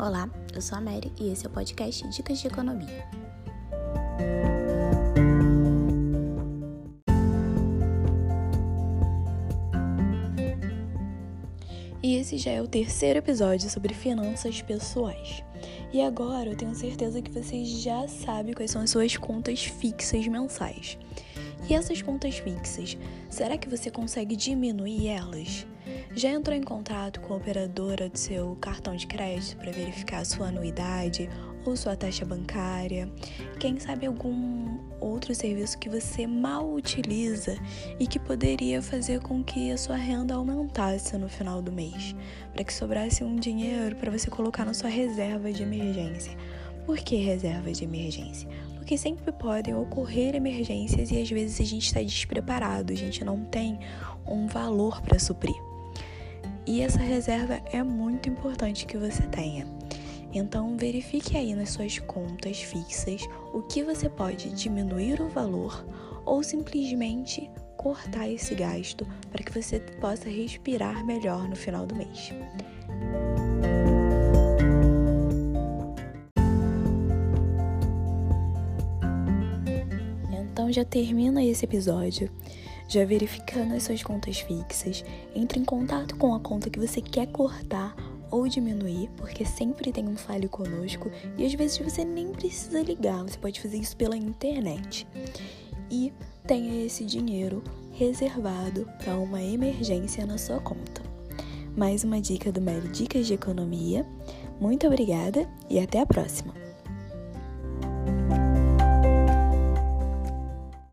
Olá, eu sou a Mary e esse é o podcast Dicas de Economia. E esse já é o terceiro episódio sobre finanças pessoais. E agora eu tenho certeza que você já sabe quais são as suas contas fixas mensais. E essas contas fixas, será que você consegue diminuir elas? Já entrou em contato com a operadora do seu cartão de crédito para verificar sua anuidade ou sua taxa bancária? Quem sabe algum outro serviço que você mal utiliza e que poderia fazer com que a sua renda aumentasse no final do mês, para que sobrasse um dinheiro para você colocar na sua reserva de emergência. Por que reserva de emergência? Porque sempre podem ocorrer emergências e às vezes a gente está despreparado, a gente não tem um valor para suprir. E essa reserva é muito importante que você tenha. Então, verifique aí nas suas contas fixas o que você pode diminuir o valor ou simplesmente cortar esse gasto para que você possa respirar melhor no final do mês. Então já termina esse episódio já verificando as suas contas fixas, entre em contato com a conta que você quer cortar ou diminuir, porque sempre tem um falho conosco e às vezes você nem precisa ligar, você pode fazer isso pela internet. E tenha esse dinheiro reservado para uma emergência na sua conta. Mais uma dica do Mary Dicas de Economia. Muito obrigada e até a próxima!